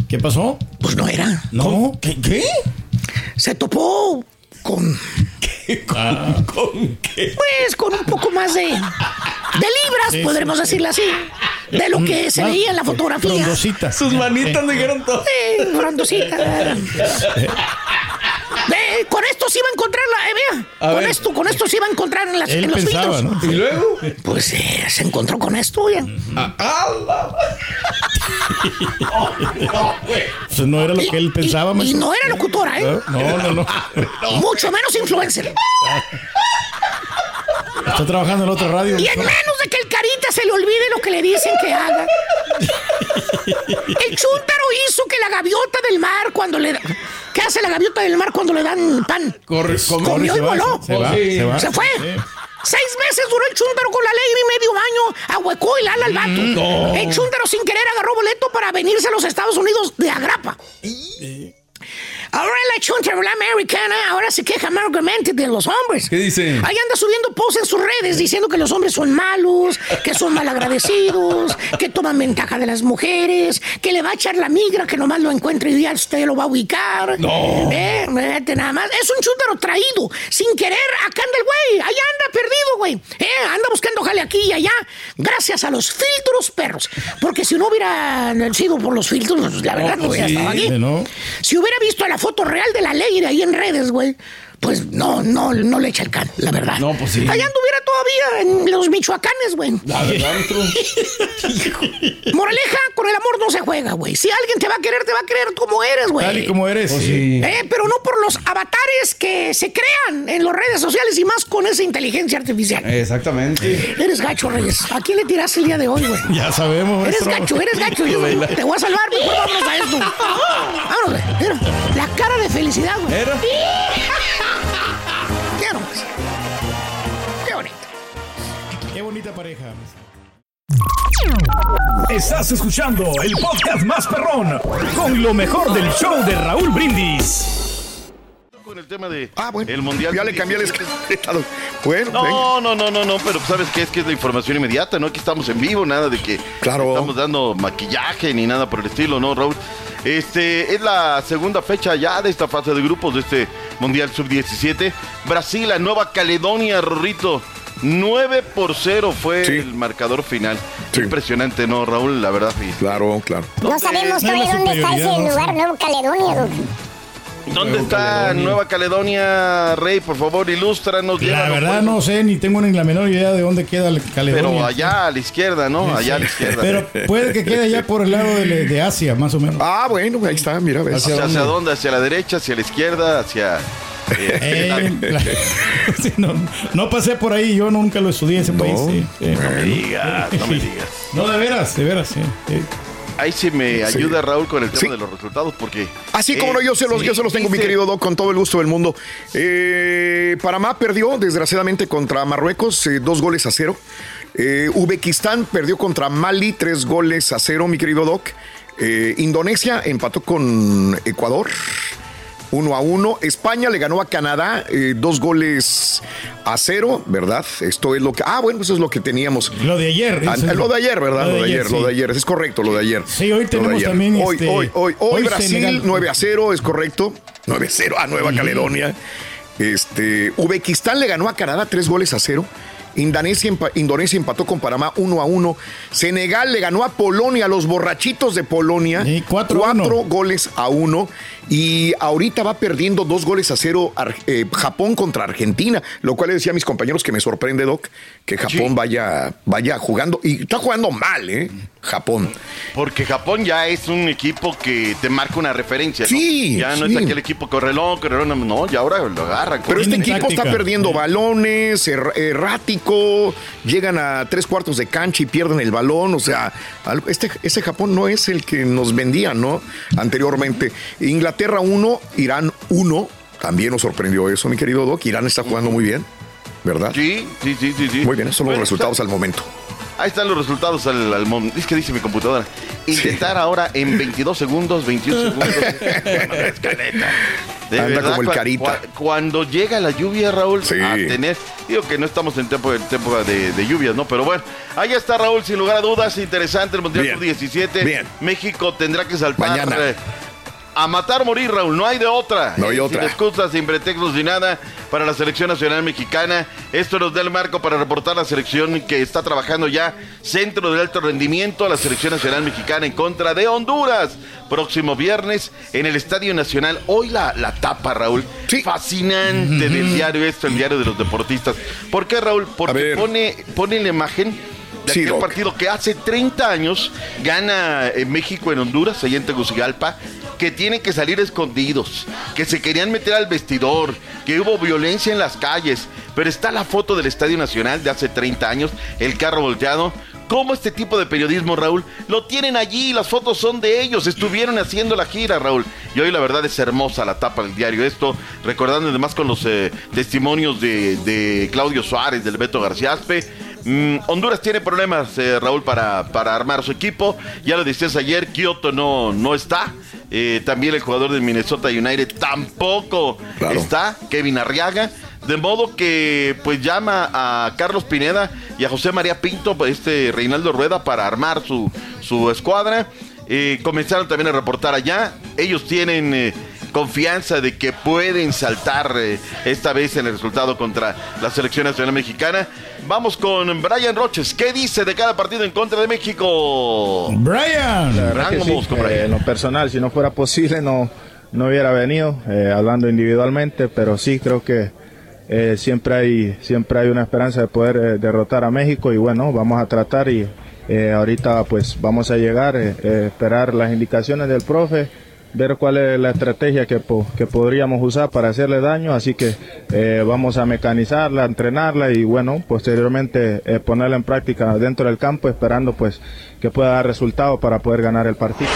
¿Qué pasó? Pues no era. No. ¿Qué? ¿Qué? Se topó con ¿Con, qué? Pues con un poco más de, de libras, Sí, podremos sí, decirlo así. De lo que se Ah, veía en la fotografía. Frondositas. Sus manitas dijeron todo. Sí, frondosita. Ve, con esto se iba a encontrar la. Eh, vea, A con ver. esto, con esto se iba a encontrar en, las, Él en los pensaba, filtros. ¿no? ¿Y luego? Pues eh, se encontró con esto, ya. Pues no era lo que él pensaba, Y maestro. no era locutora, ¿eh? No, no, no. Mucho menos influencer. Está trabajando en otra radio. Y en menos de que el carita se le olvide lo que le dicen que haga. El chúntaro hizo que la gaviota del mar cuando le da- ¿Qué hace la gaviota del mar cuando le dan pan? Corre, come- Comió se y voló. se va, Sí. se va. Se fue. Sí. Seis meses duró el chúntaro con la alegre y medio año. Ahuecó el ala al vato. El chúntaro sin querer agarró boleto para venirse a los Estados Unidos de agrapa. Ahora la chúntaro, la americana, ahora se queja amargamente de los hombres. ¿Qué dice? Ahí anda subiendo posts en sus redes diciendo que los hombres son malos, que son malagradecidos, que toman ventaja de las mujeres, que le va a echar la migra, que nomás lo encuentre y ya usted lo va a ubicar. No. Eh, nada más. Es un chúntaro traído, sin querer, acá anda el güey. Allá anda perdido, güey. Eh, anda buscando jale aquí y allá, gracias a los filtros perros. Porque si no hubiera sido por los filtros, pues, la verdad no hubiera Sí, estado aquí. no. Si hubiera visto la foto real de la ley ahí en redes, güey, pues no, no, no le echa el can, la verdad. No, pues sí. Allá anduviera todavía en los michoacanes, güey. La verdad. Moraleja, con el amor no se juega, güey. Si alguien te va a querer, te va a querer como eres, güey. Tal y como eres. Pues sí. Eh, pero no por los avatares que se crean en las redes sociales y más con esa inteligencia artificial. Exactamente. Eres gacho, Reyes. ¿A quién le tiraste el día de hoy, güey? Ya sabemos. Eres maestro. gacho, eres gacho. Yo te voy a salvar, mejor vámonos a esto. Vámonos, güey. Mira, la cara de felicidad, güey. Era. Qué bonita pareja. Estás escuchando el podcast más perrón con lo mejor del show de Raúl Brindis. Con el tema de Ah, bueno. el mundial. Ya le cambié el escaleta. Bueno, venga. No, no, no, no, no, pero sabes qué es que es la información inmediata, no aquí estamos en vivo, nada de que Claro. estamos dando maquillaje ni nada por el estilo, ¿no, Raúl? Este es la segunda fecha ya de esta fase de grupos de este Mundial Sub-17. Brasil a Nueva Caledonia, Rorrito. 9 por 0 fue Sí. el marcador final. Sí. Impresionante, ¿no, Raúl? La verdad. sí. Claro, claro. No sabemos todavía dónde está ese lugar, Nuevo Caledonia. ¿Dónde está Caledonia. Nueva Caledonia, Rey? Por favor, ilústranos. La verdad pues. no sé, ni tengo ni la menor idea de dónde queda el Caledonia. Pero allá a la izquierda, ¿no? Allá a la izquierda. Pero puede que quede allá por el lado de, de Asia, más o menos. Ah, bueno, ahí está, mira, ves. Hacia ¿Hacia, hacia dónde? dónde? ¿Hacia la derecha? ¿Hacia la izquierda? ¿Hacia...? Eh, Eh, la- Sí, no, no pasé por ahí, yo nunca lo estudié ese país. sí, sí. no me digas, no me digas. No, de veras, de veras, sí. sí. Ahí sí me Sí. ayuda Raúl con el tema Sí. de los resultados porque... Así como no, yo se los, sí, yo se los tengo, mi querido Doc, con todo el gusto del mundo. Eh, Panamá perdió, desgraciadamente, contra Marruecos, eh, dos goles a cero. Eh, Uzbekistán perdió contra Mali, tres goles a cero, mi querido Doc. Eh, Indonesia empató con Ecuador. Uno a uno. España le ganó a Canadá eh, dos goles a cero, ¿verdad? Esto es lo que. Ah, bueno, eso es lo que teníamos. Lo de ayer. Ah, lo de ayer, ¿verdad? Lo de ayer, lo de sí. ayer. Es correcto, lo de ayer. Sí, hoy Lo de tenemos ayer. también, Hoy, este, hoy, hoy, hoy, hoy Brasil Senegal. 9 a 0, es correcto. 9 a 0 a Nueva Caledonia. Este, Uzbekistán le ganó a Canadá tres goles a cero. Indonesia, Indonesia empató con Panamá 1 a 1. Senegal le ganó a Polonia, los borrachitos de Polonia. Sí, cuatro cuatro goles a uno. Y ahorita va perdiendo dos goles a cero eh, Japón contra Argentina. Lo cual le decía a mis compañeros que me sorprende, Doc, que Japón vaya, vaya jugando. Y está jugando mal, ¿eh? Japón. Porque Japón ya es un equipo que te marca una referencia, ¿no? Sí, Ya no sí. es aquel equipo correlón, correlón, no, ya ahora lo agarran. Pero este equipo está perdiendo balones, er- errático, llegan a tres cuartos de cancha y pierden el balón. O sea, este, este Japón no es el que nos vendía, ¿no? Anteriormente. Inglaterra 1, Irán 1. También nos sorprendió eso, mi querido Doc. Irán está jugando muy bien, ¿verdad? Sí, sí, sí, sí. sí. Muy bien, esos son los Bueno, resultados al momento. Ahí están los resultados al, al momento. Es que dice mi computadora. Intentar ahora en 22 segundos, 21 segundos. De Anda como el carita. cua- cuando llega la lluvia, Raúl, Sí. a tener. Digo que no estamos en tiempo, tiempo de, de lluvias, ¿no? Pero bueno, ahí está Raúl, sin lugar a dudas. Interesante el Mundial Bien. Sub-17. Bien. México tendrá que saltar. Mañana. Eh, a matar morir, Raúl, no hay de otra. No hay otra. Sin excusas, sin pretextos, ni nada para la selección nacional mexicana. Esto nos da el marco para reportar la selección que está trabajando ya centro de alto rendimiento, la selección nacional mexicana en contra de Honduras. Próximo viernes en el Estadio Nacional. Hoy la, la tapa, Raúl. Fascinante del diario esto, el diario de los deportistas. ¿Por qué, Raúl? Porque pone, pone la imagen de Sí, aquel Doc. partido que hace 30 años gana en México en Honduras, allá en Tegucigalpa, que tienen que salir escondidos, que se querían meter al vestidor, que hubo violencia en las calles, pero está la foto del Estadio Nacional de hace 30 años, el carro volteado. ¿Cómo este tipo de periodismo, Raúl? Lo tienen allí, las fotos son de ellos, estuvieron haciendo la gira, Raúl. Y hoy la verdad es hermosa la tapa del diario esto, recordando además con los eh, testimonios de, Claudio Suárez, del Beto García Aspe. Mm, Honduras tiene problemas, eh, Raúl, para, para armar su equipo. Ya lo decías ayer, Kioto no, no está. Eh, también el jugador del Minnesota United tampoco está, Kevin Arriaga. De modo que pues llama a Carlos Pineda y a José María Pinto, este Reinaldo Rueda, para armar su, su escuadra. Eh, comenzaron también a reportar allá. Ellos tienen confianza de que pueden saltar eh, esta vez en el resultado contra la selección nacional mexicana. Vamos con Brian Roches. ¿Qué dice de cada partido en contra de México? Brian. La verdad que sí, Vamos con eh, en lo personal, si no fuera posible, no, no hubiera venido, eh, hablando individualmente, pero sí creo que eh, siempre, hay, siempre hay una esperanza de poder eh, derrotar a México y bueno, vamos a tratar y eh, ahorita pues vamos a llegar, eh, eh, esperar las indicaciones del profe, ver cuál es la estrategia que, que podríamos usar para hacerle daño, así que eh, vamos a mecanizarla, entrenarla y bueno, posteriormente eh, ponerla en práctica dentro del campo, esperando pues que pueda dar resultado para poder ganar el partido.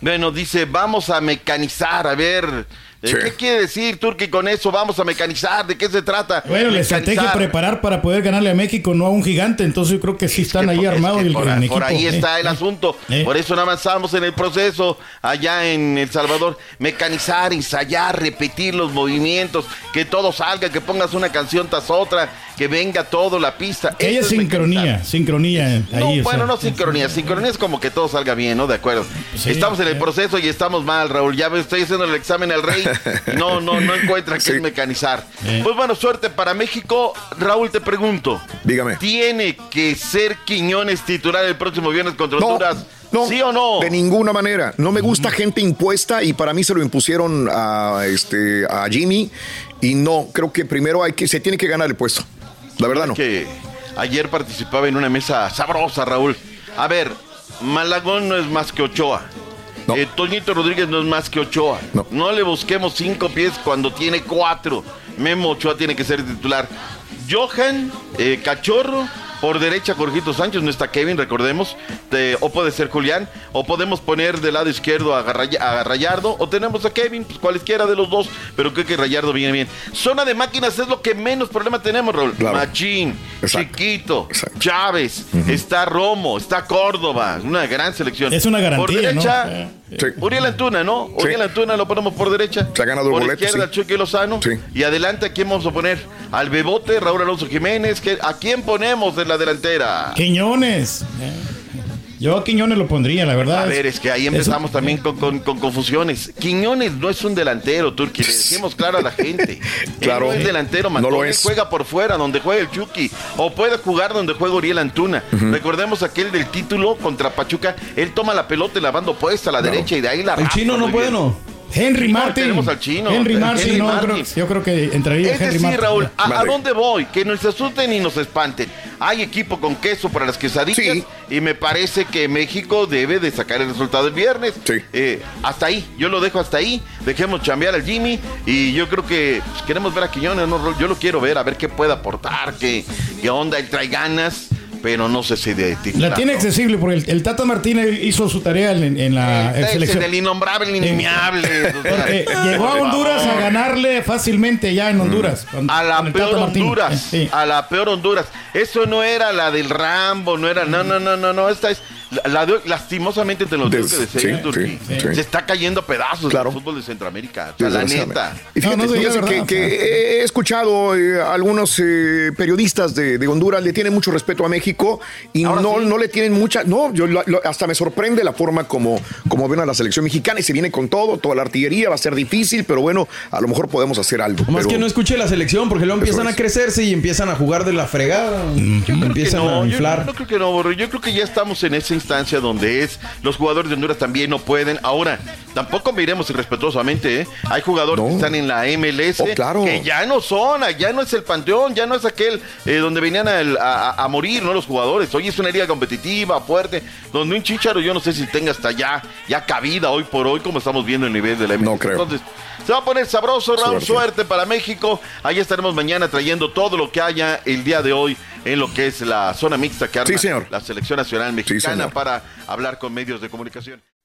Bueno, dice, vamos a mecanizar, a ver. Eh, ¿Qué quiere decir, Turki, con eso? Vamos a mecanizar, ¿de qué se trata? Bueno, la estrategia preparar para poder ganarle a México, no a un gigante. Entonces yo creo que sí están ahí armados el, Por, el por ahí Eh, está el eh. asunto. eh. Por eso no avanzamos en el proceso allá en El Salvador. Mecanizar, ensayar, repetir los movimientos, que todo salga, que pongas una canción tras otra, que venga todo la pista. Que haya es sincronía, sincronía ahí. no, bueno, sea. no sincronía. Sincronía es como que todo salga bien, ¿no? De acuerdo. estamos en el proceso y estamos mal, Raúl. Ya me estoy haciendo el examen al rey. No, no, no encuentra qué es mecanizar. Pues bueno, suerte para México. Raúl, te pregunto. Dígame. ¿Tiene que ser Quiñones titular el próximo viernes contra Honduras? ¿Sí o no? De ninguna manera. No me gusta gente impuesta y para mí se lo impusieron a, este, a Jimmy. Y no, creo que primero hay que, se tiene que ganar el puesto. La verdad no. Que ayer participaba en una mesa sabrosa, Raúl. A ver, Malagón no es más que Ochoa. Eh, Toñito Rodríguez no es más que Ochoa. No. le busquemos cinco pies cuando tiene cuatro. Memo Ochoa tiene que ser titular. Johan, eh, Cachorro, por derecha Jorgito Sánchez, no está Kevin, recordemos. Eh, o puede ser Julián, o podemos poner del lado izquierdo a, Rayardo, o tenemos a Kevin, pues cualquiera de los dos, pero creo que Rayardo viene bien. Zona de máquinas es lo que menos problema tenemos, Raúl. Machín, Chiquito, Chávez, está Romo, está Córdoba, una gran selección. Es una garantía, Por derecha, ¿no? Uriel Antuna, ¿no? Uriel Antuna lo ponemos por derecha. Se ha ganado el por boleto, izquierda, sí. Chucky Lozano. Y adelante, ¿a quién vamos a poner? Al Bebote, Raúl Alonso Jiménez. ¿qué- ¿A quién ponemos en la delantera? Quiñones. Eh, Yo a Quiñones lo pondría, la verdad. A ver, es que ahí empezamos también con, con- con confusiones. Quiñones no es un delantero, Turki. Le decimos claro a la gente. Claro. Él no es delantero, No Matón. lo Él es. juega por fuera, donde juega el Chucky. O puede jugar donde juega Uriel Antuna. Recordemos aquel del título contra Pachuca. Él toma la pelota y la banda opuesta a la derecha y de ahí la El chino no puede, bien. ¿no? Henry Sí, no, Martin. tenemos al chino. Henry Martin, Henry no, Martin. creo- yo creo que entraría Es Henry decir, Martin. Raúl, ¿a, dónde voy? Que nos asusten y nos espanten. Hay equipo con queso para las quesadillas y me parece que México debe de sacar el resultado el viernes. Eh, hasta ahí, yo lo dejo hasta ahí. Dejemos chambear al Jimmy y yo creo que pues, queremos ver a Quiñones, ¿no, Raúl? Yo lo quiero ver, a ver qué puede aportar, qué, qué onda, él trae ganas, pero no sé si de titular. La tiene ¿no? accesible porque el, el Tata Martínez hizo su tarea en, en la Ese selección. del innombrable, el inimiable. Porque llegó a Honduras a ganarle fácilmente ya en Honduras. con- A la el peor. Honduras. Eh, sí. A la peor Honduras. Eso no era la del Rambo, no era. No, no, no, no, no. Esta es lastimosamente te lo tengo que decir, se está cayendo a pedazos el fútbol de Centroamérica. la neta. Y fíjate, que, he escuchado eh, algunos eh, periodistas de, Honduras le tienen mucho respeto a México y no, no le tienen mucha. No, yo hasta me sorprende la forma como, como ven a la selección mexicana y se viene con todo, toda la artillería, va a ser difícil, pero bueno, a lo mejor podemos hacer algo. Más que no escuche la selección, porque luego empiezan a crecerse y empiezan a jugar de la fregada. empiezan a inflar. Yo, creo que no, Yo creo que ya estamos en esa instancia donde es los jugadores de Honduras también no pueden. Ahora, tampoco miremos irrespetuosamente, ¿eh? Hay jugadores que están en la MLS oh, que ya no son, ya no es el panteón, ya no es aquel eh, donde venían a, morir, ¿no? Los jugadores. Hoy es una liga competitiva, fuerte, donde un chicharo yo no sé si tenga hasta ya, ya cabida hoy por hoy, como estamos viendo el nivel de la MLS. No creo. Entonces, se va a poner sabroso, Raúl. Suerte. para México. Ahí estaremos mañana trayendo todo lo que haya el día de hoy en lo que es la zona mixta que arma la selección nacional mexicana para hablar con medios de comunicación.